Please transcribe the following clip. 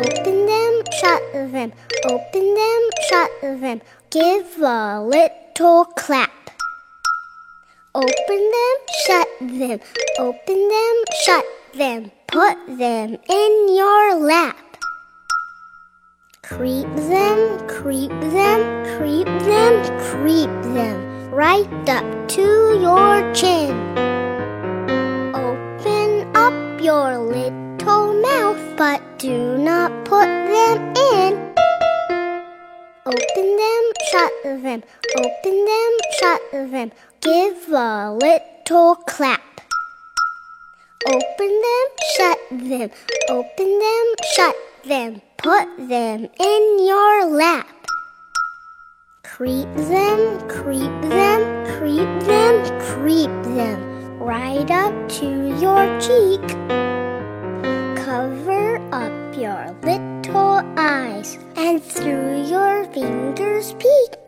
Open them, shut them, open them, shut them. Give a little clap. Open them, shut them, open them, shut them. Put them in your lap. Creep them, creep them, creep them, creep them, right up to your chin. Open up your mouth, but do not put them in. Open them, shut them, open them, shut them. Give a little clap. Open them, shut them, open them, shut them. Put them in your lap. Creep them, creep them, creep them, creep them, right up to your cheek. Your little eyes and through your fingers peek.